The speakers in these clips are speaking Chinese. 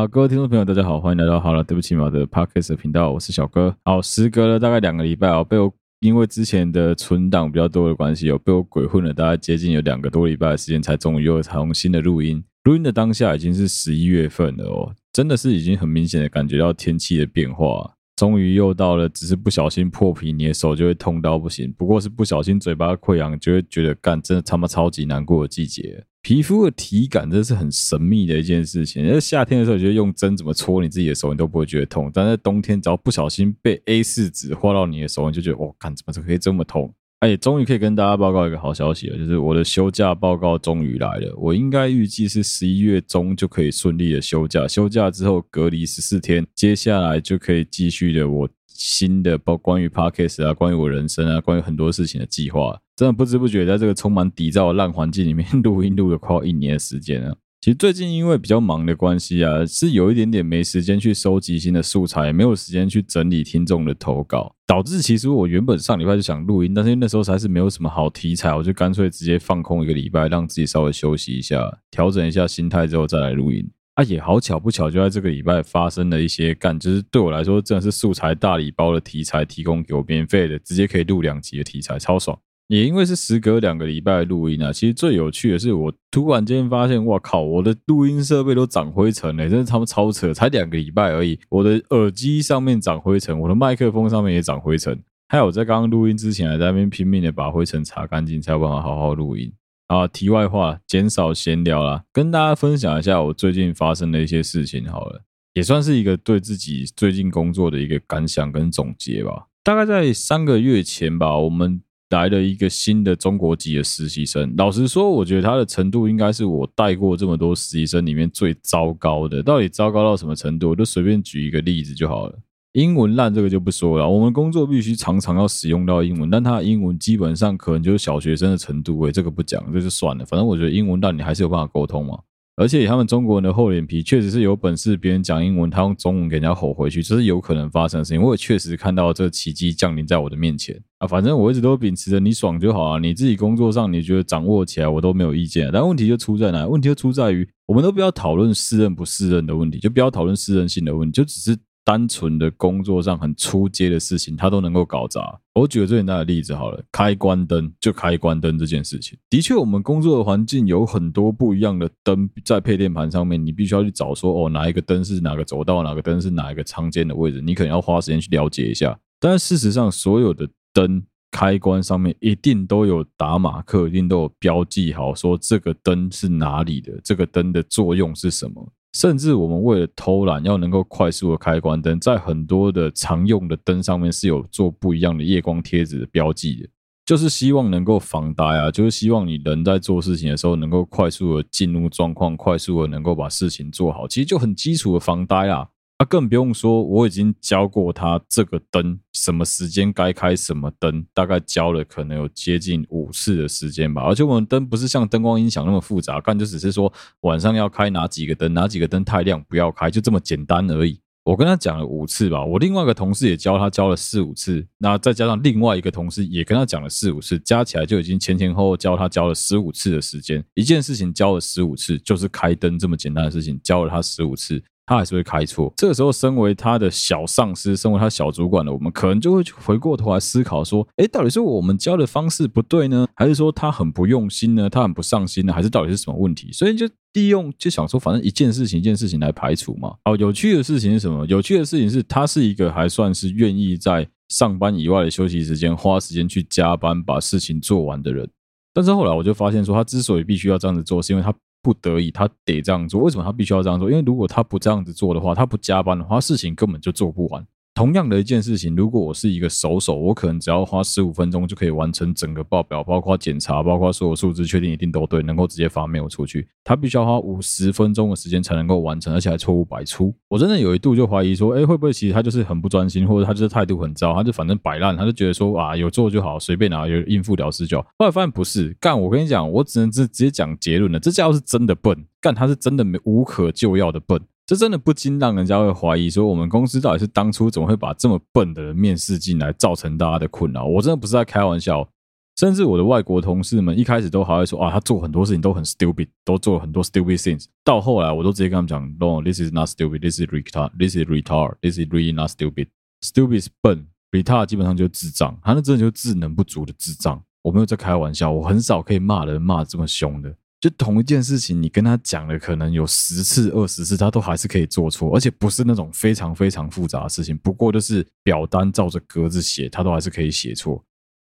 好，各位听众朋友，大家好，欢迎来到好了，对不起嘛的 Podcast 频道，我是小哥。好，时隔了大概两个礼拜哦，被我因为之前的存档比较多的关系，有被我鬼混了大概接近有两个多礼拜的时间，才终于又重新的录音。录音的当下已经是十一月份了哦，真的是已经很明显的感觉到天气的变化。终于又到了，只是不小心破皮，你的手就会痛到不行。不过是不小心嘴巴溃疡，就会觉得干，真的他妈超级难过的季节。皮肤的体感真是很神秘的一件事情。在夏天的时候，你觉得用针怎么戳你自己的手，你都不会觉得痛。但在冬天，只要不小心被 A 四纸划到你的手，你就觉得哇，看，怎么可以这么痛？哎，终于可以跟大家报告一个好消息了，就是我的休假报告终于来了。我应该预计是十一月中就可以顺利的休假，休假之后隔离十四天，接下来就可以继续的我新的包关于 Podcast 啊，关于我人生啊，关于很多事情的计划。真的不知不觉在这个充满底噪的烂环境里面录音录了快要一年的时间了。其实最近因为比较忙的关系啊，是有一点点没时间去收集新的素材，没有时间去整理听众的投稿，导致其实我原本上礼拜就想录音，但是那时候实在是没有什么好题材，我就干脆直接放空一个礼拜，让自己稍微休息一下，调整一下心态之后再来录音。啊，也好巧不巧，就在这个礼拜发生了一些干，就是对我来说真的是素材大礼包的题材，提供给我免费的，直接可以录两集的题材，超爽。也因为是时隔两个礼拜录音啊，其实最有趣的是，我突然间发现，哇靠，我的录音设备都长灰尘了，真的他妈超扯！才两个礼拜而已，我的耳机上面长灰尘，我的麦克风上面也长灰尘，还有我在刚刚录音之前还在那边拼命的把灰尘擦干净，才有办法好好录音。啊，题外话，减少闲聊啦，跟大家分享一下我最近发生的一些事情好了，也算是一个对自己最近工作的一个感想跟总结吧。大概在三个月前吧，我们。来了一个新的中国籍的实习生，老实说，我觉得他的程度应该是我带过这么多实习生里面最糟糕的。到底糟糕到什么程度？我就随便举一个例子就好了。英文烂这个就不说了，我们工作必须常常要使用到英文，但他的英文基本上可能就是小学生的程度，诶，这个不讲，这就算了。反正我觉得英文烂，你还是有办法沟通嘛。而且他们中国人的厚脸皮，确实是有本事，别人讲英文，他用中文给人家吼回去，这是有可能发生的事情。我也确实看到这个奇迹降临在我的面前啊！反正我一直都秉持着你爽就好啊，你自己工作上你觉得掌握起来，我都没有意见。但问题就出在哪？问题就出在于，我们都不要讨论适任不适任的问题，就不要讨论适任性的问题，就只是。单纯的工作上很出阶的事情，他都能够搞砸。我举个最简单的例子好了，开关灯就开关灯这件事情，的确，我们工作的环境有很多不一样的灯在配电盘上面，你必须要去找说，哦，哪一个灯是哪个走道，哪个灯是哪一个仓间的位置，你可能要花时间去了解一下。但是事实上，所有的灯开关上面一定都有打马克，一定都有标记好，说这个灯是哪里的，这个灯的作用是什么。甚至我们为了偷懒，要能够快速的开关灯，在很多的常用的灯上面是有做不一样的夜光贴纸的标记的，就是希望能够防呆啊，就是希望你人在做事情的时候能够快速的进入状况，快速的能够把事情做好，其实就很基础的防呆啊。啊，更不用说，我已经教过他这个灯什么时间该开什么灯，大概教了可能有接近五次的时间吧。而且我们灯不是像灯光音响那么复杂，干就只是说晚上要开哪几个灯，哪几个灯太亮不要开，就这么简单而已。我跟他讲了五次吧，我另外一个同事也教他教了四五次，那再加上另外一个同事也跟他讲了四五次，加起来就已经前前后后教他教了十五次的时间。一件事情教了十五次，就是开灯这么简单的事情，教了他十五次。他还是会开错，这个时候，身为他的小上司，身为他小主管的我们，可能就会回过头来思考说：诶，到底是我们教的方式不对呢，还是说他很不用心呢？他很不上心呢？还是到底是什么问题？所以就利用就想说，反正一件事情一件事情来排除嘛。好，有趣的事情是什么？有趣的事情是他是一个还算是愿意在上班以外的休息时间花时间去加班把事情做完的人。但是后来我就发现说，他之所以必须要这样子做，是因为他。不得已，他得这样做。为什么他必须要这样做？因为如果他不这样子做的话，他不加班的话，事情根本就做不完。同样的一件事情，如果我是一个熟手，我可能只要花十五分钟就可以完成整个报表，包括检查，包括所有数字确定一定都对，能够直接发 mail 出去。他必须要花五十分钟的时间才能够完成，而且还错误百出。我真的有一度就怀疑说，哎，会不会其实他就是很不专心，或者他就是态度很糟，他就反正摆烂，他就觉得说啊，有做就好，随便拿，有应付了事就好。后来发现不是，干，我跟你讲，我只能直直接讲结论了，这家伙是真的笨，干，他是真的没无可救药的笨。这真的不禁让人家会怀疑说，我们公司到底是当初怎么会把这么笨的人面试进来，造成大家的困扰？我真的不是在开玩笑。甚至我的外国同事们一开始都还会说啊，他做很多事情都很 stupid，都做了很多 stupid things。到后来，我都直接跟他们讲，No，this is not stupid，this is retard，this is retard，this is really not stupid。stupid 是笨，retard 基本上就是智障，他那真的就是智能不足的智障。我没有在开玩笑，我很少可以骂人骂这么凶的。就同一件事情，你跟他讲了可能有十次、二十次，他都还是可以做错，而且不是那种非常非常复杂的事情。不过就是表单照着格子写，他都还是可以写错。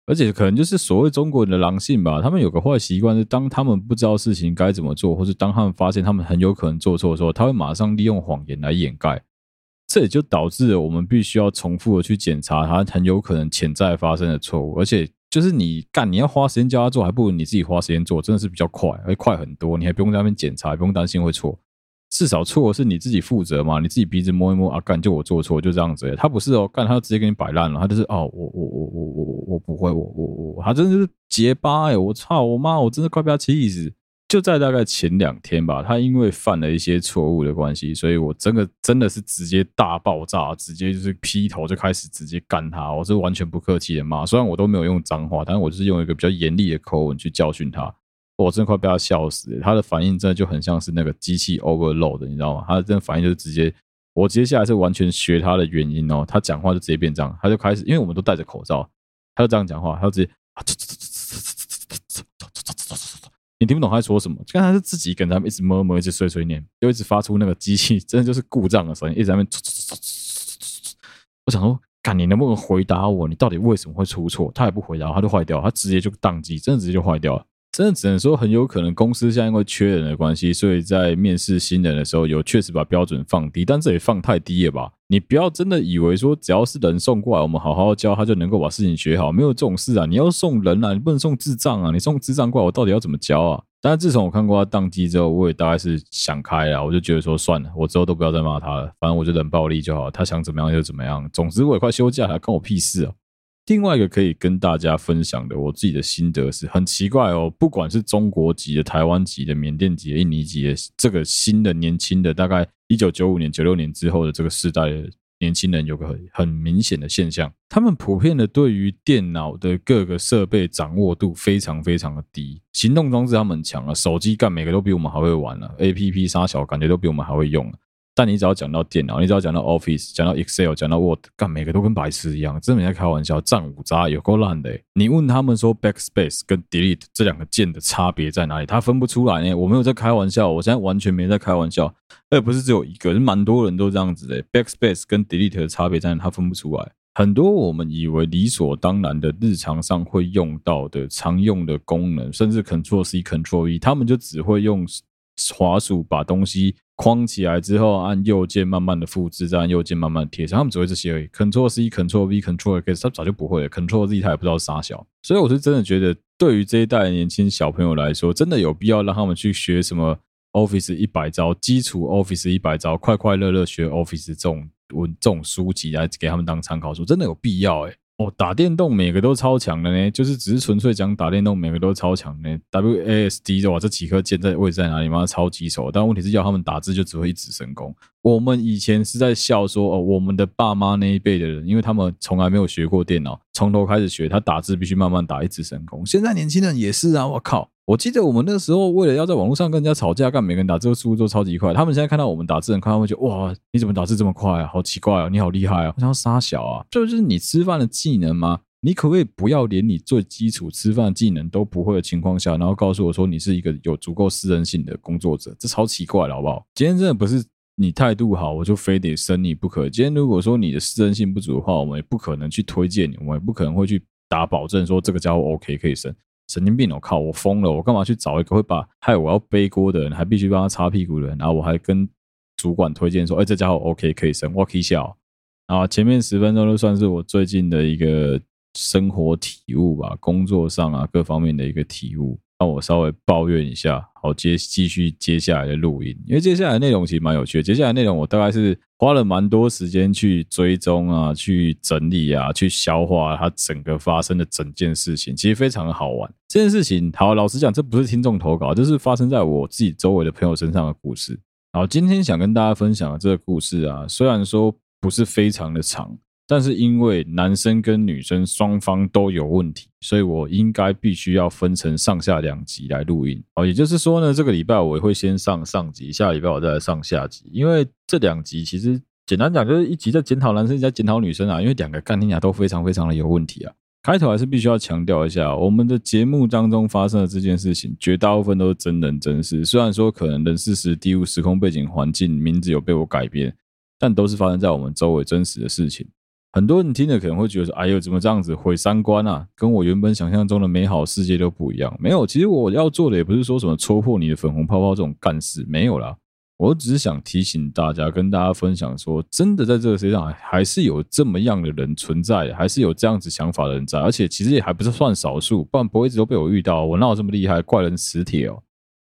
而且可能就是所谓中国人的狼性吧，他们有个坏习惯是，当他们不知道事情该怎么做，或是当他们发现他们很有可能做错的时候，他会马上利用谎言来掩盖。这也就导致了我们必须要重复的去检查他很有可能潜在发生的错误。而且就是你干，你要花时间教他做，还不如你自己花时间做，真的是比较快，会快很多。你还不用在那边检查，不用担心会错。至少错是你自己负责嘛，你自己鼻子摸一摸啊，干就我做错就这样子。他不是哦，干他就直接给你摆烂了，他就是哦，我我我我我我我不会，我我我他真的就是结巴哎，我操我妈，我真的快被他气死。就在大概前两天吧，他因为犯了一些错误的关系，所以我真的真的是直接大爆炸，直接就是劈头就开始直接干他，我是完全不客气的骂，虽然我都没有用脏话，但是我就是用一个比较严厉的口吻去教训他。我真的快被他笑死，他的反应真的就很像是那个机器 overload，你知道吗？他的反应就是直接，我接下来是完全学他的原因哦，他讲话就直接变这样，他就开始，因为我们都戴着口罩，他就这样讲话，他就直接，你听不懂他在说什么，就刚才是自己跟他们一直摸摸，一直碎碎念，就一直发出那个机器真的就是故障的声音，一直在那边，我想说，看你能不能回答我，你到底为什么会出错？他也不回答，他就坏掉，他直接就宕机，真的直接就坏掉了。真的只能说，很有可能公司现在因为缺人的关系，所以在面试新人的时候，有确实把标准放低，但这也放太低了吧？你不要真的以为说，只要是人送过来，我们好好教他就能够把事情学好，没有这种事啊！你要送人啊，你不能送智障啊！你送智障过来，我到底要怎么教啊？但是自从我看过他宕机之后，我也大概是想开了，我就觉得说算了，我之后都不要再骂他了，反正我就冷暴力就好，他想怎么样就怎么样。总之我也快休假了，关我屁事啊！另外一个可以跟大家分享的，我自己的心得是很奇怪哦，不管是中国籍的、台湾籍的、缅甸籍的、印尼籍的，这个新的年轻的，大概一九九五年、九六年之后的这个世代的年轻人，有个很很明显的现象，他们普遍的对于电脑的各个设备掌握度非常非常的低，行动装置他们强啊，手机干每个都比我们还会玩了啊，APP 杀小感觉都比我们还会用啊。但你只要讲到电脑，你只要讲到 Office，讲到 Excel，讲到 Word，干每个都跟白痴一样，真没在开玩笑，战五渣有够烂的。你问他们说 Backspace 跟 Delete 这两个键的差别在哪里，他分不出来呢。我没有在开玩笑，我现在完全没在开玩笑，而不是只有一个，是蛮多人都这样子的。Backspace 跟 Delete 的差别在哪，他分不出来。很多我们以为理所当然的日常上会用到的常用的功能，甚至 Control C Control V，他们就只会用滑鼠把东西。框起来之后，按右键慢慢的复制，再按右键慢慢的贴上。他们只会这些而已。Ctrl C、Ctrl V、Ctrl X，他早就不会了。Ctrl Z 他也不知道啥小。所以我是真的觉得，对于这一代年轻小朋友来说，真的有必要让他们去学什么 Office 一百招，基础 Office 一百招，快快乐乐学 Office 这种文这种书籍来给他们当参考书，真的有必要诶。哦，打电动每个都超强的呢，就是只是纯粹讲打电动，每个都超强的。W A S D 的话，这几颗键在位置在哪里嘛？超棘手，但问题是要他们打字就只会一指神功。我们以前是在笑说，哦，我们的爸妈那一辈的人，因为他们从来没有学过电脑，从头开始学，他打字必须慢慢打，一指神功。现在年轻人也是啊，我靠！我记得我们那时候，为了要在网络上跟人家吵架，干每个人打字速度都超级快。他们现在看到我们打字很快，他们会觉得哇，你怎么打字这么快啊？好奇怪啊，你好厉害啊！我想要杀小啊，这就是你吃饭的技能吗？你可不可以不要连你最基础吃饭技能都不会的情况下，然后告诉我说你是一个有足够私人性的工作者？这超奇怪了，好不好？今天真的不是你态度好，我就非得升你不可。今天如果说你的私人性不足的话，我们也不可能去推荐你，我们也不可能会去打保证说这个家伙 OK 可以升。神经病！我靠，我疯了！我干嘛去找一个会把害我要背锅的人，还必须帮他擦屁股的人？然后我还跟主管推荐说：“哎，这家伙 OK 可以升，我可以笑。”啊，前面十分钟就算是我最近的一个生活体悟吧，工作上啊各方面的一个体悟。让我稍微抱怨一下，好接继续接下来的录音，因为接下来内容其实蛮有趣的。接下来内容我大概是花了蛮多时间去追踪啊，去整理啊，去消化它整个发生的整件事情，其实非常的好玩。这件事情，好，老实讲，这不是听众投稿，这是发生在我自己周围的朋友身上的故事。好，今天想跟大家分享的这个故事啊，虽然说不是非常的长。但是因为男生跟女生双方都有问题，所以我应该必须要分成上下两集来录音。哦，也就是说呢，这个礼拜我会先上上集，下礼拜我再来上下集。因为这两集其实简单讲就是一集在检讨男生，一集在检讨女生啊。因为两个干听都非常非常的有问题啊。开头还是必须要强调一下，我们的节目当中发生的这件事情，绝大部分都是真人真事。虽然说可能人事时地物、时空背景、环境、名字有被我改变，但都是发生在我们周围真实的事情。很多人听了可能会觉得说：“哎呦，怎么这样子毁三观啊？跟我原本想象中的美好世界都不一样。”没有，其实我要做的也不是说什么戳破你的粉红泡泡这种干事，没有啦。我只是想提醒大家，跟大家分享说，真的在这个世界上还是有这么样的人存在，还是有这样子想法的人在，而且其实也还不是算少数，不然不会一直都被我遇到。我哪有这么厉害？怪人磁铁哦。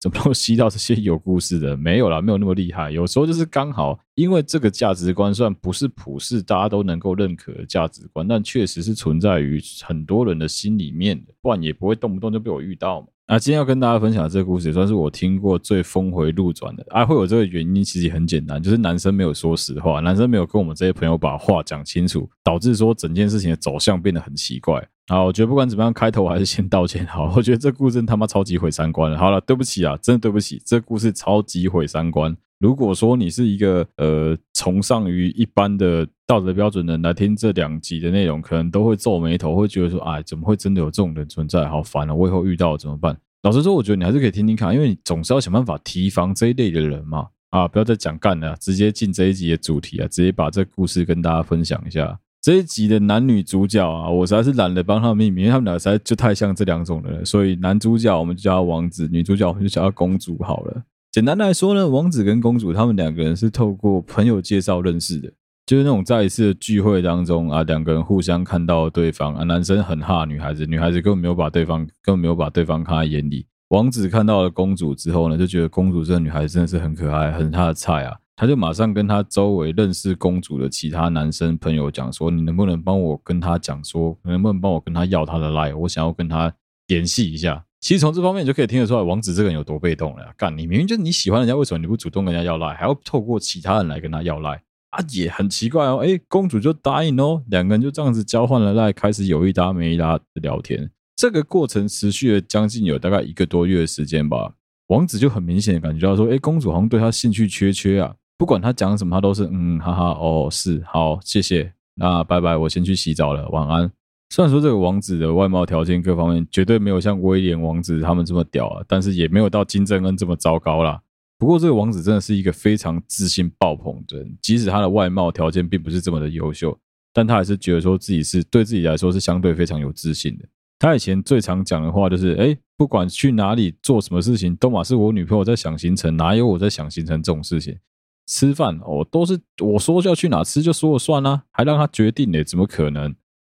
怎么都吸到这些有故事的？没有啦，没有那么厉害。有时候就是刚好，因为这个价值观虽然不是普世大家都能够认可的价值观，但确实是存在于很多人的心里面的，不然也不会动不动就被我遇到嘛。那今天要跟大家分享的这个故事，也算是我听过最峰回路转的。啊，会有这个原因，其实也很简单，就是男生没有说实话，男生没有跟我们这些朋友把话讲清楚，导致说整件事情的走向变得很奇怪。好，我觉得不管怎么样，开头我还是先道歉。好，我觉得这故事他妈超级毁三观了。好了，对不起啊，真的对不起，这故事超级毁三观。如果说你是一个呃崇尚于一般的道德标准的人来听这两集的内容，可能都会皱眉头，会觉得说，哎，怎么会真的有这种人存在？好烦啊，我以后遇到了怎么办？老实说，我觉得你还是可以听听看，因为你总是要想办法提防这一类的人嘛。啊，不要再讲干了，直接进这一集的主题啊，直接把这故事跟大家分享一下。这一集的男女主角啊，我实在是懒得帮他们命名，因为他们俩实在就太像这两种人。所以男主角我们就叫他王子，女主角我们就叫他公主好了。简单来说呢，王子跟公主他们两个人是透过朋友介绍认识的。就是那种在一次的聚会当中啊，两个人互相看到对方啊，男生很哈女孩子，女孩子根本没有把对方根本没有把对方看在眼里。王子看到了公主之后呢，就觉得公主这个女孩子真的是很可爱，很他的菜啊。他就马上跟他周围认识公主的其他男生朋友讲说：“你能不能帮我跟他讲说，能不能帮我跟他要他的 line？我想要跟他联系一下。”其实从这方面就可以听得出来，王子这个人有多被动了。干，你明明就是你喜欢人家，为什么你不主动跟人家要 line，还要透过其他人来跟他要 line？啊，也很奇怪哦，哎，公主就答应哦，两个人就这样子交换了赖，开始有一搭没一搭的聊天。这个过程持续了将近有大概一个多月的时间吧。王子就很明显的感觉到说，哎，公主好像对他兴趣缺缺啊，不管他讲什么，他都是嗯，哈哈，哦，是，好，谢谢，那拜拜，我先去洗澡了，晚安。虽然说这个王子的外貌条件各方面绝对没有像威廉王子他们这么屌啊，但是也没有到金正恩这么糟糕啦。不过这个王子真的是一个非常自信爆棚的人，即使他的外貌条件并不是这么的优秀，但他还是觉得说自己是对自己来说是相对非常有自信的。他以前最常讲的话就是：哎，不管去哪里做什么事情，都马是我女朋友在想行程，哪有我在想行程这种事情？吃饭哦，都是我说要去哪吃就说了算啦，还让他决定呢？怎么可能？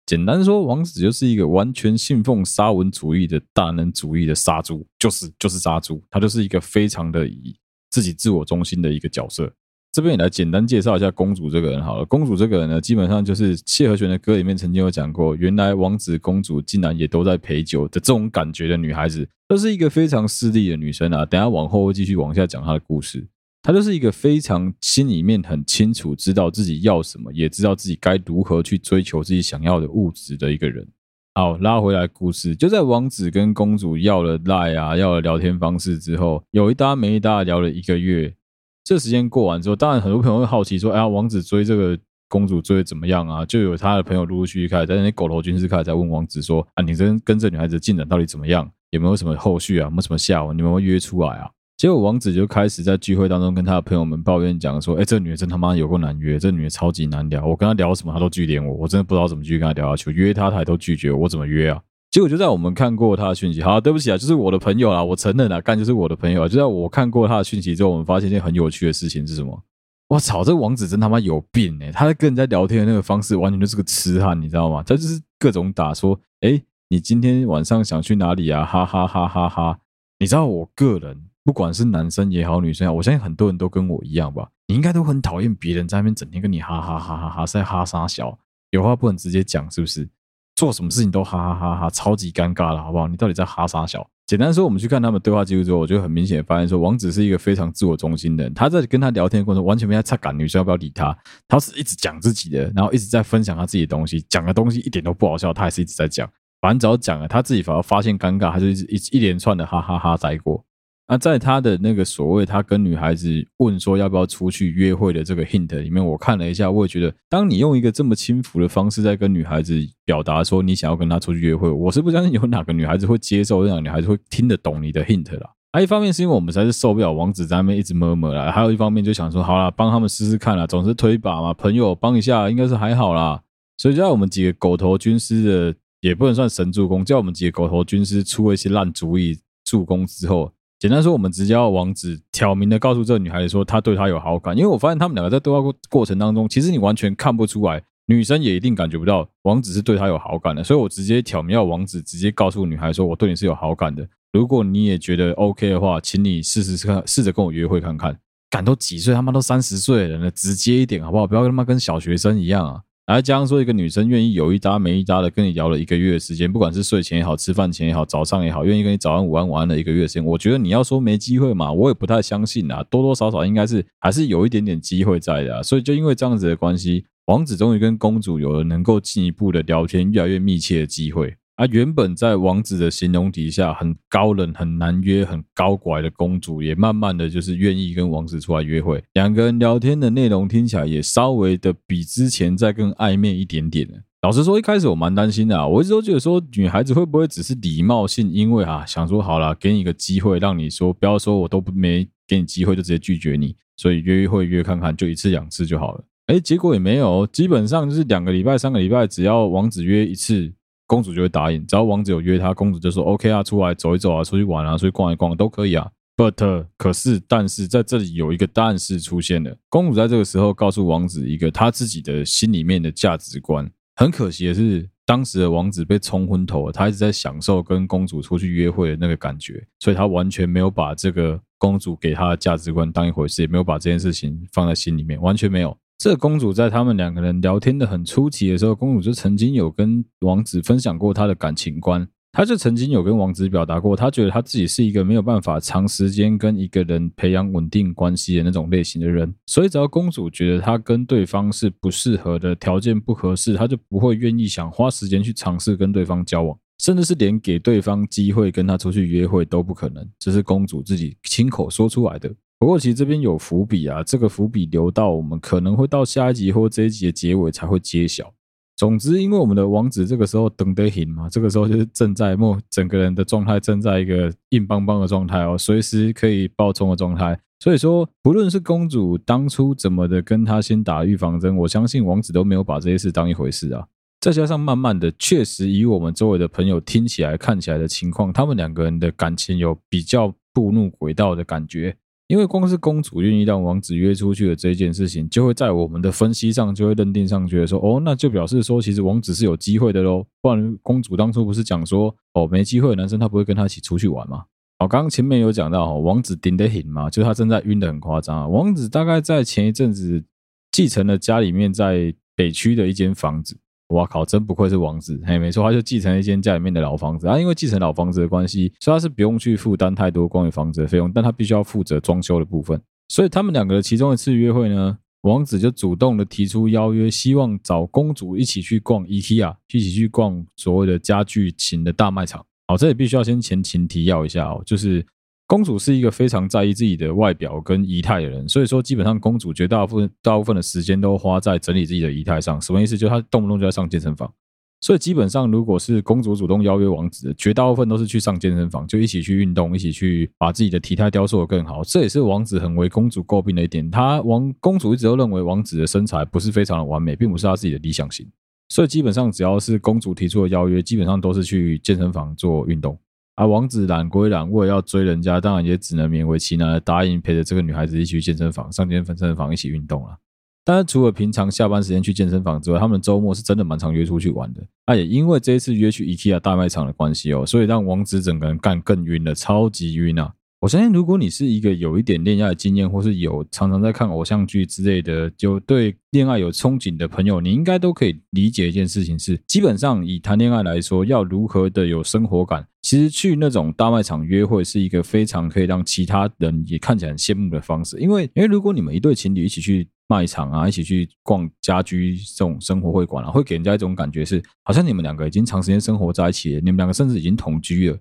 简单说，王子就是一个完全信奉沙文主义的大男主义的杀猪，就是就是杀猪，他就是一个非常的以。自己自我中心的一个角色，这边也来简单介绍一下公主这个人好了。公主这个人呢，基本上就是谢和弦的歌里面曾经有讲过，原来王子公主竟然也都在陪酒的这种感觉的女孩子，都是一个非常势利的女生啊。等下往后会继续往下讲她的故事，他就是一个非常心里面很清楚，知道自己要什么，也知道自己该如何去追求自己想要的物质的一个人。好，拉回来故事，就在王子跟公主要了赖啊，要了聊天方式之后，有一搭没一搭聊了一个月。这时间过完之后，当然很多朋友会好奇说：“哎呀，王子追这个公主追的怎么样啊？”就有他的朋友陆陆续续开始在那些狗头军师开始在问王子说：“啊，你跟跟这女孩子进展到底怎么样？有没有什么后续啊？有没有什么下文？你们会约出来啊？”结果王子就开始在聚会当中跟他的朋友们抱怨讲说：“哎，这女的真他妈有够难约，这女的超级难聊。我跟她聊什么，她都拒点我，我真的不知道怎么继续跟她聊下去。约她，她也都拒绝我，怎么约啊？”结果就在我们看过她的讯息，好，对不起啊，就是我的朋友啊，我承认啊，干就是我的朋友啊。就在我看过她的讯息之后，我们发现一件很有趣的事情是什么？我操，这王子真他妈有病哎！他在跟人家聊天的那个方式，完全就是个痴汉，你知道吗？他就是各种打说：“哎，你今天晚上想去哪里啊？”哈哈哈哈哈！你知道我个人。不管是男生也好，女生也好，我相信很多人都跟我一样吧。你应该都很讨厌别人在那边整天跟你哈哈哈哈哈，在哈啥小，有话不能直接讲，是不是？做什么事情都哈哈哈哈，超级尴尬了，好不好？你到底在哈啥小？简单说，我们去看他们对话记录之后，我就很明显的发现说，王子是一个非常自我中心的人。他在跟他聊天的过程中，完全没在插杆女生要不要理他，他是一直讲自己的，然后一直在分享他自己的东西，讲的东西一点都不好笑，他还是一直在讲。反正只要讲了，他自己反而发现尴尬，他就一一一连串的哈哈哈带过。那在他的那个所谓他跟女孩子问说要不要出去约会的这个 hint 里面，我看了一下，我也觉得，当你用一个这么轻浮的方式在跟女孩子表达说你想要跟她出去约会，我是不相信有哪个女孩子会接受，让女孩子会听得懂你的 hint 啦。还一方面是因为我们实在是受不了王子在那边一直 murmur 啦，还有一方面就想说，好啦，帮他们试试看啦，总是推一把嘛，朋友帮一下应该是还好啦。所以就在我们几个狗头军师的，也不能算神助攻，叫我们几个狗头军师出了一些烂主意助攻之后。简单说，我们直接要王子挑明的告诉这个女孩子说，他对她有好感。因为我发现他们两个在对话过过程当中，其实你完全看不出来，女生也一定感觉不到王子是对她有好感的。所以我直接挑明要王子直接告诉女孩说，我对你是有好感的。如果你也觉得 OK 的话，请你试试看，试着跟我约会看看。敢都几岁，他妈都三十岁的人了，直接一点好不好？不要他妈跟小学生一样啊！还，加上说一个女生愿意有一搭没一搭的跟你聊了一个月的时间，不管是睡前也好，吃饭前也好，早上也好，愿意跟你早安、午安、晚安的一个月时间，我觉得你要说没机会嘛，我也不太相信啊，多多少少应该是还是有一点点机会在的啊。所以就因为这样子的关系，王子终于跟公主有了能够进一步的聊天，越来越密切的机会。啊、原本在王子的形容底下很高冷、很难约、很高拐的公主，也慢慢的就是愿意跟王子出来约会。两个人聊天的内容听起来也稍微的比之前再更暧昧一点点。老实说，一开始我蛮担心的啊，我一直都觉得说女孩子会不会只是礼貌性，因为啊想说好了，给你一个机会，让你说不要说我都没给你机会就直接拒绝你，所以约会约看看，就一次两次就好了。哎，结果也没有，基本上就是两个礼拜、三个礼拜，只要王子约一次。公主就会答应，只要王子有约她，公主就说 OK 啊，出来走一走啊，出去玩啊，出去逛一逛都可以啊。But 可是，但是在这里有一个但是出现了。公主在这个时候告诉王子一个她自己的心里面的价值观。很可惜的是，当时的王子被冲昏头了，他一直在享受跟公主出去约会的那个感觉，所以他完全没有把这个公主给他的价值观当一回事，也没有把这件事情放在心里面，完全没有。这公主在他们两个人聊天的很初期的时候，公主就曾经有跟王子分享过她的感情观。她就曾经有跟王子表达过，她觉得她自己是一个没有办法长时间跟一个人培养稳定关系的那种类型的人。所以，只要公主觉得她跟对方是不适合的，条件不合适，她就不会愿意想花时间去尝试跟对方交往，甚至是连给对方机会跟他出去约会都不可能。这是公主自己亲口说出来的。不过，其实这边有伏笔啊，这个伏笔留到我们可能会到下一集或这一集的结尾才会揭晓。总之，因为我们的王子这个时候等得很嘛，这个时候就是正在莫，整个人的状态正在一个硬邦邦的状态哦，随时可以爆冲的状态。所以说，不论是公主当初怎么的跟他先打预防针，我相信王子都没有把这些事当一回事啊。再加上慢慢的，确实以我们周围的朋友听起来、看起来的情况，他们两个人的感情有比较步入轨道的感觉。因为光是公主愿意让王子约出去的这件事情，就会在我们的分析上就会认定上，觉得说，哦，那就表示说，其实王子是有机会的喽。不然公主当初不是讲说，哦，没机会男生他不会跟他一起出去玩吗？哦，刚刚前面有讲到，哦王子顶得很嘛，就是他正在晕得很夸张啊。王子大概在前一阵子继承了家里面在北区的一间房子。哇靠！真不愧是王子，嘿，没错，他就继承了一间家里面的老房子啊。因为继承老房子的关系，所以他是不用去负担太多关于房子的费用，但他必须要负责装修的部分。所以他们两个其中一次约会呢，王子就主动的提出邀约，希望找公主一起去逛 IKEA，一起去逛所谓的家具型的大卖场。好，这里必须要先前情提要一下哦，就是。公主是一个非常在意自己的外表跟仪态的人，所以说基本上公主绝大部分大部分的时间都花在整理自己的仪态上。什么意思？就是她动不动就在上健身房。所以基本上，如果是公主主动邀约王子，绝大部分都是去上健身房，就一起去运动，一起去把自己的体态雕塑得更好。这也是王子很为公主诟病的一点。他王公主一直都认为王子的身材不是非常的完美，并不是他自己的理想型。所以基本上只要是公主提出的邀约，基本上都是去健身房做运动。而、王子懒归懒，为了要追人家，当然也只能勉为其难的答应陪着这个女孩子一起去健身房，上健身房一起运动了。当然，除了平常下班时间去健身房之外，他们周末是真的蛮常约出去玩的。那、啊、也因为这一次约去 IKEA 大卖场的关系哦，所以让王子整个人干更晕了，超级晕啊！我相信，如果你是一个有一点恋爱经验，或是有常常在看偶像剧之类的，就对恋爱有憧憬的朋友，你应该都可以理解一件事情是：基本上以谈恋爱来说，要如何的有生活感，其实去那种大卖场约会是一个非常可以让其他人也看起来很羡慕的方式。因为，因为如果你们一对情侣一起去卖场啊，一起去逛家居这种生活会馆啊，会给人家一种感觉是，好像你们两个已经长时间生活在一起了，你们两个甚至已经同居了。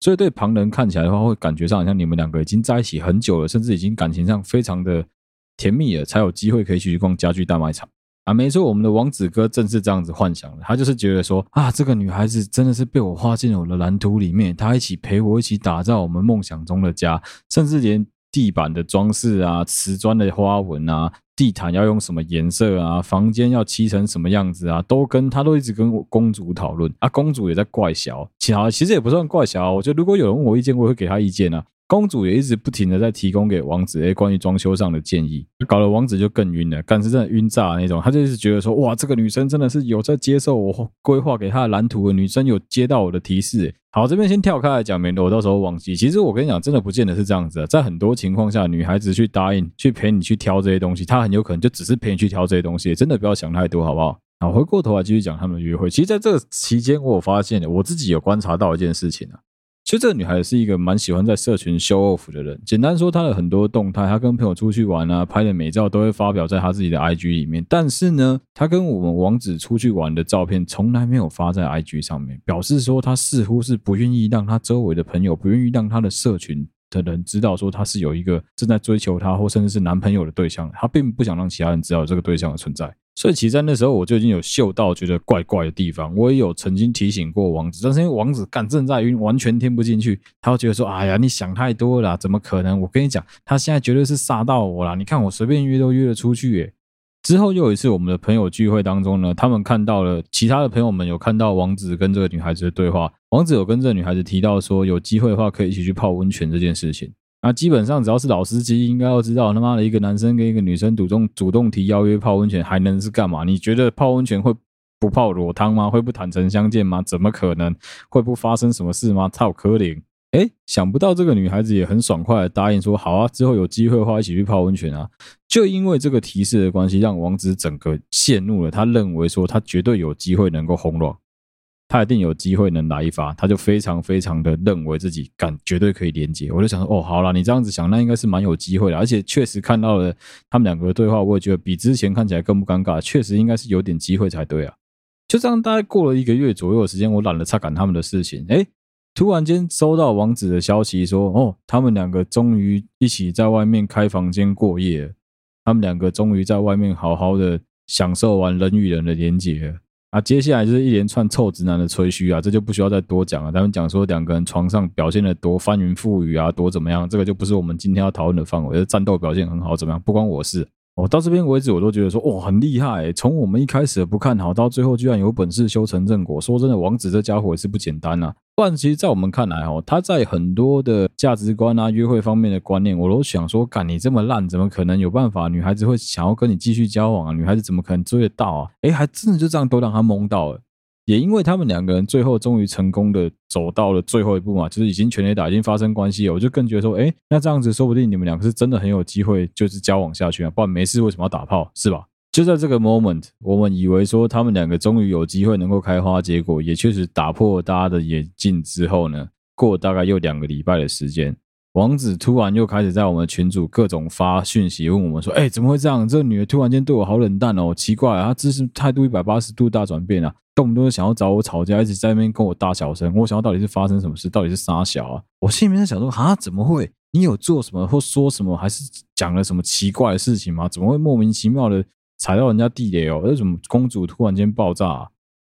所以对旁人看起来的话，会感觉上好像你们两个已经在一起很久了，甚至已经感情上非常的甜蜜了，才有机会可以去逛家具大卖场啊！没错，我们的王子哥正是这样子幻想的，他就是觉得说啊，这个女孩子真的是被我画进了我的蓝图里面，她一起陪我一起打造我们梦想中的家，甚至连地板的装饰啊、瓷砖的花纹啊。地毯要用什么颜色啊？房间要漆成什么样子啊？都跟他都一直跟我公主讨论啊，公主也在怪小，其实其实也不算怪小。我觉得如果有人问我意见，我会给他意见啊。公主也一直不停的在提供给王子诶关于装修上的建议，搞得王子就更晕了，干是真的晕炸那种。他就一直觉得说，哇，这个女生真的是有在接受我规划给她的蓝图女生，有接到我的提示。好，这边先跳开来讲，免得我到时候忘记。其实我跟你讲，真的不见得是这样子。在很多情况下，女孩子去答应去陪你去挑这些东西，她很有可能就只是陪你去挑这些东西，真的不要想太多，好不好？好，回过头来继续讲他们的约会。其实，在这个期间，我有发现我自己有观察到一件事情啊。其实这个女孩是一个蛮喜欢在社群 show off 的人。简单说，她的很多动态，她跟朋友出去玩啊，拍的美照都会发表在她自己的 IG 里面。但是呢，她跟我们王子出去玩的照片从来没有发在 IG 上面，表示说她似乎是不愿意让她周围的朋友，不愿意让她的社群的人知道说她是有一个正在追求她或甚至是男朋友的对象。她并不想让其他人知道这个对象的存在。所以其实在那时候我就已经有嗅到觉得怪怪的地方，我也有曾经提醒过王子，但是因为王子干正在晕，完全听不进去，他会觉得说：“哎呀，你想太多了，怎么可能？我跟你讲，他现在绝对是煞到我了。你看我随便约都约得出去耶。”之后又有一次我们的朋友聚会当中呢，他们看到了其他的朋友们有看到王子跟这个女孩子的对话，王子有跟这个女孩子提到说，有机会的话可以一起去泡温泉这件事情。那基本上只要是老司机，应该要知道他妈的一个男生跟一个女生主动主动提邀约泡温泉，还能是干嘛？你觉得泡温泉会不泡裸汤吗？会不坦诚相见吗？怎么可能？会不发生什么事吗？操柯林！诶，想不到这个女孩子也很爽快的答应说好啊，之后有机会的话一起去泡温泉啊。就因为这个提示的关系，让王子整个陷入了，他认为说他绝对有机会能够红了。他一定有机会能来一发，他就非常非常的认为自己敢绝对可以连接。我就想说，哦，好啦，你这样子想，那应该是蛮有机会的，而且确实看到了他们两个的对话，我也觉得比之前看起来更不尴尬，确实应该是有点机会才对啊。就这样，大概过了一个月左右的时间，我懒得查赶他们的事情，诶，突然间收到王子的消息说，哦，他们两个终于一起在外面开房间过夜，他们两个终于在外面好好的享受完人与人的连接。啊，接下来就是一连串臭直男的吹嘘啊，这就不需要再多讲了。他们讲说两个人床上表现的多翻云覆雨啊，多怎么样，这个就不是我们今天要讨论的范围。战斗表现很好，怎么样？不关我事。我、哦、到这边为止，我都觉得说，哇、哦，很厉害、从我们一开始不看好，到最后居然有本事修成正果。说真的，王子这家伙也是不简单啊。不然，其实，在我们看来，哦，他在很多的价值观啊、约会方面的观念，我都想说，干你这么烂，怎么可能有办法？女孩子会想要跟你继续交往啊？女孩子怎么可能追得到啊？哎，还真的就这样都让他蒙到了。也因为他们两个人最后终于成功的走到了最后一步嘛，就是已经全垒打，已经发生关系了，我就更觉得说，哎，那这样子说不定你们两个是真的很有机会，就是交往下去啊，不然没事为什么要打炮，是吧？就在这个 moment，我们以为说他们两个终于有机会能够开花结果，也确实打破大家的眼镜之后呢，过大概又两个礼拜的时间。王子突然又开始在我们群组各种发讯息问我们说：“哎，怎么会这样？这女的突然间对我好冷淡哦，奇怪啊，她姿势态度一百八十度大转变啊，动不动就想要找我吵架，一直在那边跟我大小声。我想要到底是发生什么事？到底是啥小啊？我心里面在想说：啊，怎么会？你有做什么或说什么，还是讲了什么奇怪的事情吗？怎么会莫名其妙的踩到人家地雷哦？为什么公主突然间爆炸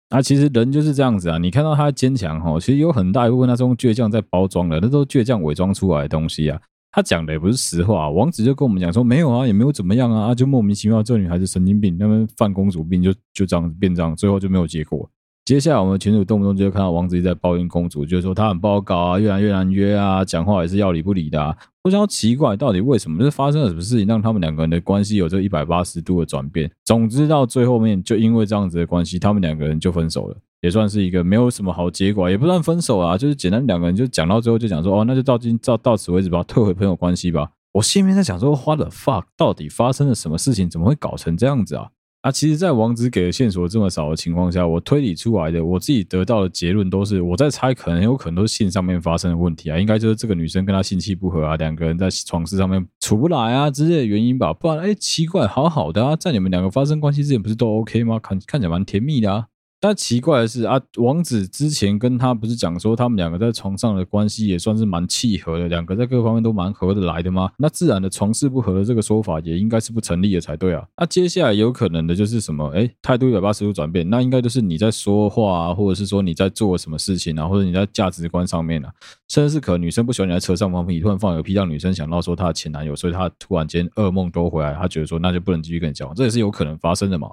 啊？”，其实人就是这样子啊！你看到他坚强哈，其实有很大一部分他是用倔强在包装的，那都是倔强伪装出来的东西啊。他讲的也不是实话，王子就跟我们讲说，没有啊，也没有怎么样啊，啊就莫名其妙，这女孩子神经病，那边犯公主病，就就这样变这样，最后就没有结果。接下来我们群主动不动就看到王子一直在抱怨公主，就是说他很不好搞啊，越来越难约啊，讲话也是要理不理的啊。我想要奇怪，到底为什么？就是发生了什么事情，让他们两个人的关系有这一百八十度的转变？总之到最后面，就因为这样子的关系，他们两个人就分手了。也算是一个没有什么好结果，也不算分手啊，就是简单两个人就讲到最后就讲说，哦，那就到今到到此为止吧，退回朋友关系吧。我心里面在想说花的 fuck，到底发生了什么事情？怎么会搞成这样子啊？啊，其实，在王子给的线索这么少的情况下，我推理出来的，我自己得到的结论都是，我在猜，可能有可能都是性上面发生的问题啊，应该就是这个女生跟他性气不合啊，两个人在床事上面处不来啊之类的原因吧，不然，哎，奇怪，好好的啊，在你们两个发生关系之前不是都 OK 吗？看看起来蛮甜蜜的啊。但奇怪的是啊，王子之前跟他不是讲说他们两个在床上的关系也算是蛮契合的，两个在各方面都蛮合得来的吗？那自然的床事不合的这个说法也应该是不成立的才对啊。那接下来有可能的就是什么？哎，态度一百八十度转变，那应该就是你在说话啊，或者是说你在做什么事情啊，或者你在价值观上面啊，甚至是可能女生不喜欢你在车上放屁，突然放个屁，让女生想到说她的前男友，所以她突然间噩梦都回来，她觉得说那就不能继续跟你交往，这也是有可能发生的嘛。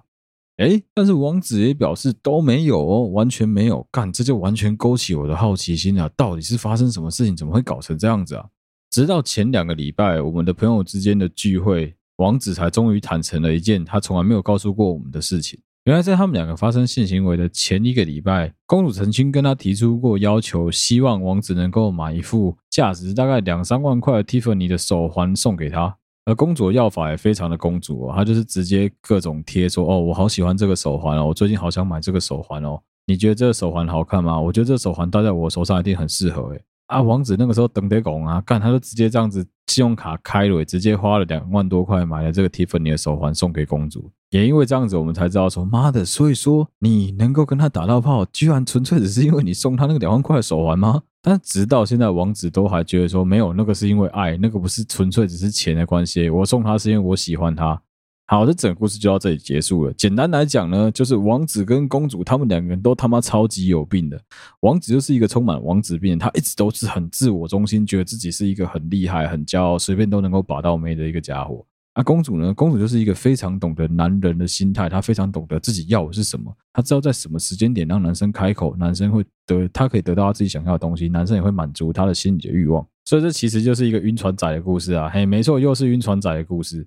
哎，但是王子也表示都没有哦，完全没有干，这就完全勾起我的好奇心啊！到底是发生什么事情，怎么会搞成这样子啊？直到前两个礼拜，我们的朋友之间的聚会，王子才终于坦诚了一件他从来没有告诉过我们的事情。原来在他们两个发生性行为的前一个礼拜，公主曾经跟他提出过要求，希望王子能够买一副价值大概两三万块的 Tiffany 的手环送给他。而公主的要法也非常的公主哦，她就是直接各种贴说哦，我好喜欢这个手环哦，我最近好想买这个手环哦，你觉得这个手环好看吗？我觉得这个手环戴在我手上一定很适合诶。啊，王子那个时候等得拱啊，干他就直接这样子信用卡开了，直接花了两万多块买了这个 Tiffany 的手环送给公主。也因为这样子，我们才知道说妈的，所以说你能够跟他打到炮，居然纯粹只是因为你送他那个两万块的手环吗？但直到现在，王子都还觉得说没有，那个是因为爱，那个不是纯粹只是钱的关系。我送他是因为我喜欢他。好，这整个故事就到这里结束了。简单来讲呢，就是王子跟公主他们两个人都他妈超级有病的。王子就是一个充满王子病，他一直都是很自我中心，觉得自己是一个很厉害、很骄傲、随便都能够把到妹的一个家伙。那、公主呢？公主就是一个非常懂得男人的心态，她非常懂得自己要的是什么，她知道在什么时间点让男生开口，男生会得，她可以得到他自己想要的东西，男生也会满足她的心理的欲望。所以这其实就是一个晕船仔的故事啊！嘿，没错，又是晕船仔的故事。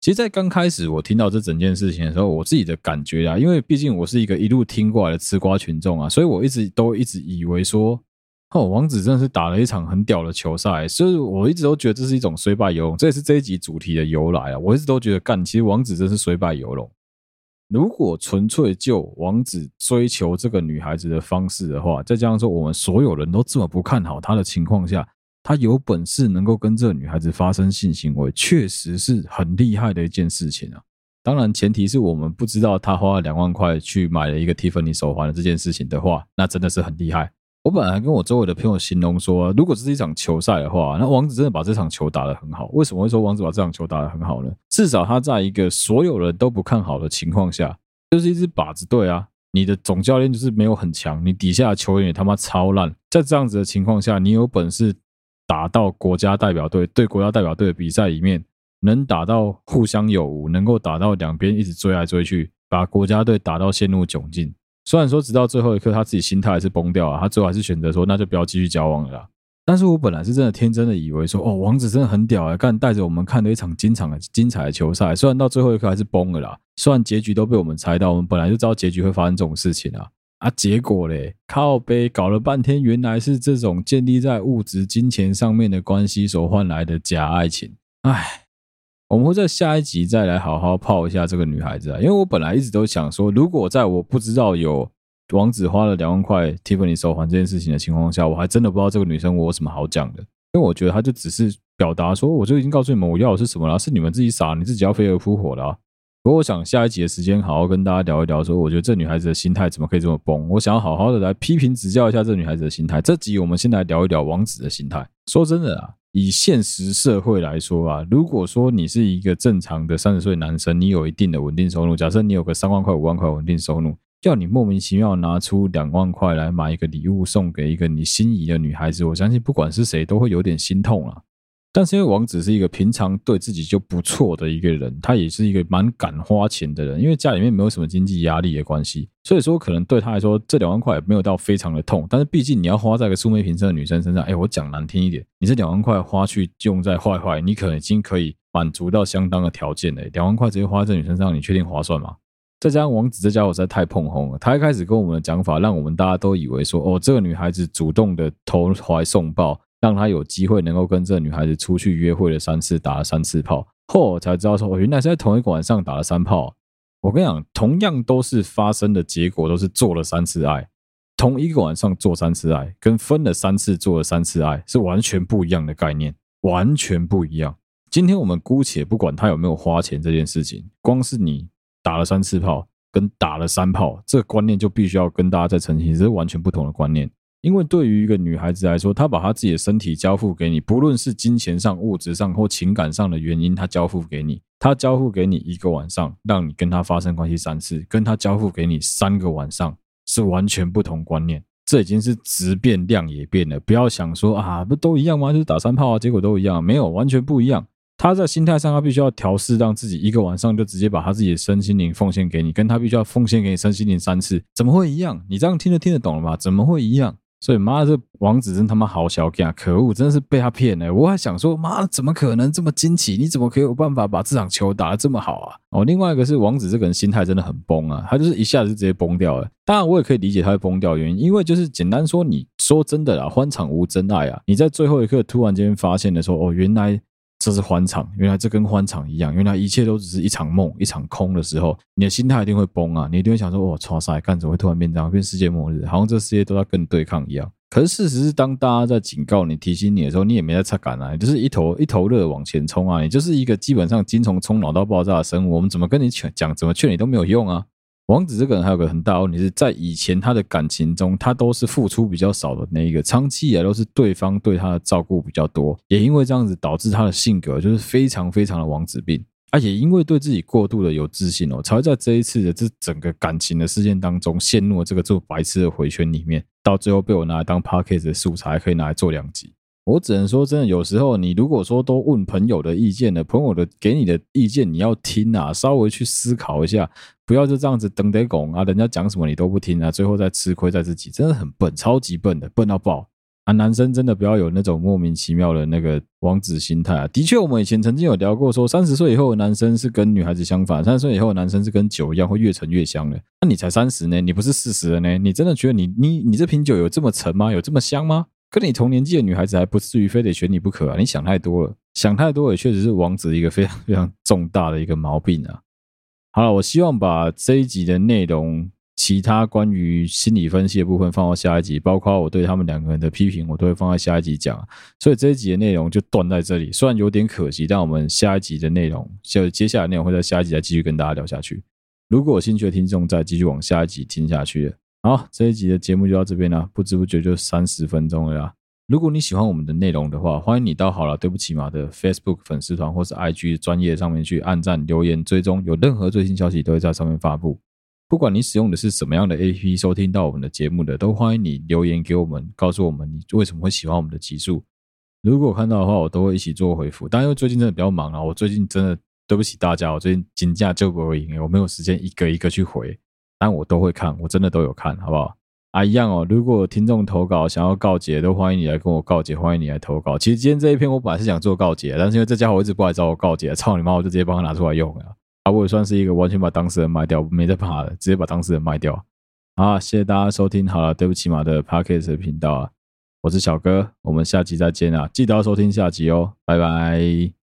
其实，在刚开始我听到这整件事情的时候，我自己的感觉啊，因为毕竟我是一个一路听过来的吃瓜群众啊，所以我一直都一直以为说。哦，王子真的是打了一场很屌的球赛，所以我一直都觉得这是一种虽败犹荣，这也是这一集主题的由来啊。我一直都觉得，干，其实王子真是虽败犹荣。如果纯粹就王子追求这个女孩子的方式的话，再加上说我们所有人都这么不看好他的情况下，他有本事能够跟这女孩子发生性行为，确实是很厉害的一件事情啊。当然，前提是我们不知道他花了两万块去买了一个 Tiffany 手环的这件事情的话，那真的是很厉害。我本来跟我周围的朋友形容说，如果这是一场球赛的话，那王子真的把这场球打得很好。为什么会说王子把这场球打得很好呢？至少他在一个所有人都不看好的情况下，就是一支靶子队啊。你的总教练就是没有很强，你底下的球员也他妈超烂。在这样子的情况下，你有本事打到国家代表队，对国家代表队的比赛里面能打到互相有无，能够打到两边一直追来追去，把国家队打到陷入窘境。虽然说直到最后一刻，他自己心态还是崩掉了，他最后还是选择说，那就不要继续交往了啦。但是我本来是真的天真的以为说，哦，王子真的很屌啊，干带着我们看了一场精彩的精彩的球赛。虽然到最后一刻还是崩了啦，虽然结局都被我们猜到，我们本来就知道结局会发生这种事情啊啊，结果嘞，靠北搞了半天，原来是这种建立在物质金钱上面的关系所换来的假爱情，唉。我们会在下一集再来好好泡一下这个女孩子啊，因为我本来一直都想说，如果在我不知道有王子花了两万块 Tiffany 手环这件事情的情况下，我还真的不知道这个女生我有什么好讲的，因为我觉得她就只是表达说，我就已经告诉你们我要的是什么了，是你们自己傻，你自己要飞蛾扑火了。不过我想下一集的时间好好跟大家聊一聊，说我觉得这女孩子的心态怎么可以这么崩，我想要好好的来批评指教一下这女孩子的心态。这集我们先来聊一聊王子的心态。说真的啊。以现实社会来说啊，如果说你是一个正常的三十岁男生，你有一定的稳定收入，假设你有个三万块、五万块稳定收入，叫你莫名其妙拿出两万块来买一个礼物送给一个你心仪的女孩子，我相信不管是谁都会有点心痛啊。但是因为王子是一个平常对自己就不错的一个人，他也是一个蛮敢花钱的人，因为家里面没有什么经济压力的关系，所以说可能对他来说这两万块没有到非常的痛。但是毕竟你要花在一个素昧平生的女生身上，哎，我讲难听一点，你这两万块花去用在坏坏，你可能已经可以满足到相当的条件了。两万块直接花在女生身上，你确定划算吗？再加上王子这家伙实在太碰红了，他一开始跟我们的讲法，让我们大家都以为说，哦，这个女孩子主动的投怀送抱，让他有机会能够跟这女孩子出去约会了三次，打了三次炮。后才知道说，我，原来是在同一个晚上打了三炮。我跟你讲，同样都是发生的结果，都是做了三次爱，同一个晚上做三次爱，跟分了三次做了三次爱是完全不一样的概念，完全不一样。今天我们姑且不管他有没有花钱这件事情，光是你。打了三次炮，跟打了三炮，这个观念就必须要跟大家再澄清，这是完全不同的观念。因为对于一个女孩子来说，她把她自己的身体交付给你，不论是金钱上、物质上或情感上的原因，她交付给你，她交付给你一个晚上，让你跟她发生关系三次，跟她交付给你三个晚上，是完全不同观念。这已经是质变量也变了，不要想说啊，不都一样吗？就是打三炮啊，结果都一样，没有，完全不一样。他在心态上，他必须要调试，让自己一个晚上就直接把他自己的身心灵奉献给你，跟他必须要奉献给你身心灵三次，怎么会一样？你这样听得听得懂了吗？怎么会一样？所以妈的，这王子真他妈好小气啊！可恶，真的是被他骗了。我还想说，妈的，怎么可能这么惊奇？你怎么可以有办法把这场球打得这么好啊？哦，另外一个是王子这个人心态真的很崩啊，他就是一下子就直接崩掉了。当然，我也可以理解他会崩掉的原因，因为就是简单说，你说真的啦，欢场无真爱啊！你在最后一刻突然间发现的时候，哦，原来。这是欢场，原来这跟欢场一样，原来一切都只是一场梦，一场空的时候，你的心态一定会崩啊！你一定会想说：“我操塞，干怎么会突然变这样，变世界末日？好像这世界都在跟你对抗一样。”可是事实是，当大家在警告你、提醒你的时候，你也没在擦干啊，你就是一头一头热往前冲啊！你就是一个基本上精虫冲脑到爆炸的生物，我们怎么跟你劝讲，怎么劝你都没有用啊！王子这个人还有个很大问题是在以前他的感情中，他都是付出比较少的那一个，长期以来都是对方对他的照顾比较多，也因为这样子导致他的性格就是非常非常的王子病啊，也因为对自己过度的有自信哦，才会在这一次的这整个感情的事件当中陷入了这个做白痴的回圈里面，到最后被我拿来当 podcast 的素材，可以拿来做两集。我只能说，真的，有时候你如果说都问朋友的意见了，朋友的给你的意见你要听啊，稍微去思考一下，不要就这样子等得拱啊，人家讲什么你都不听啊，最后再吃亏在自己，真的很笨，超级笨的，笨到爆啊！男生真的不要有那种莫名其妙的那个王子心态啊。的确，我们以前曾经有聊过说，三十岁以后的男生是跟女孩子相反，三十岁以后的男生是跟酒一样会越沉越香的。那你才三十呢，你不是四十了呢？你真的觉得你你你这瓶酒有这么沉吗？有这么香吗？跟你同年纪的女孩子还不至于非得选你不可啊！你想太多了，想太多也确实是王子一个非常非常重大的一个毛病啊。好了，我希望把这一集的内容，其他关于心理分析的部分放到下一集，包括我对他们两个人的批评，我都会放在下一集讲。所以这一集的内容就断在这里，虽然有点可惜，但我们下一集的内容，就接下来内容会在下一集再继续跟大家聊下去。如果有兴趣的听众，再继续往下一集听下去。好，这一集的节目就到这边了，不知不觉就三十分钟了啦。如果你喜欢我们的内容的话，欢迎你到好了对不起嘛的 Facebook 粉丝团或是 IG 专业上面去按赞、留言、追踪，有任何最新消息都会在上面发布。不管你使用的是什么样的 APP 收听到我们的节目的，都欢迎你留言给我们，告诉我们你为什么会喜欢我们的集数。如果看到的话，我都会一起做回复。但因为最近真的比较忙啊，我最近真的对不起大家，我最近请假就不会赢，我没有时间一个一个去回。但我都会看，我真的都有看，好不好？啊，一样哦。如果听众投稿想要告解，都欢迎你来跟我告解，欢迎你来投稿。其实今天这一篇我本来是想做告解，但是因为这家伙一直不来找我告解，操你妈，我就直接帮他拿出来用了。啊，我也算是一个完全把当事人卖掉，没在怕的，直接把当事人卖掉。好，谢谢大家收听，好了，对不起嘛的 Podcast 频道啊，我是小哥，我们下期再见啊，记得要收听下集哦，拜拜。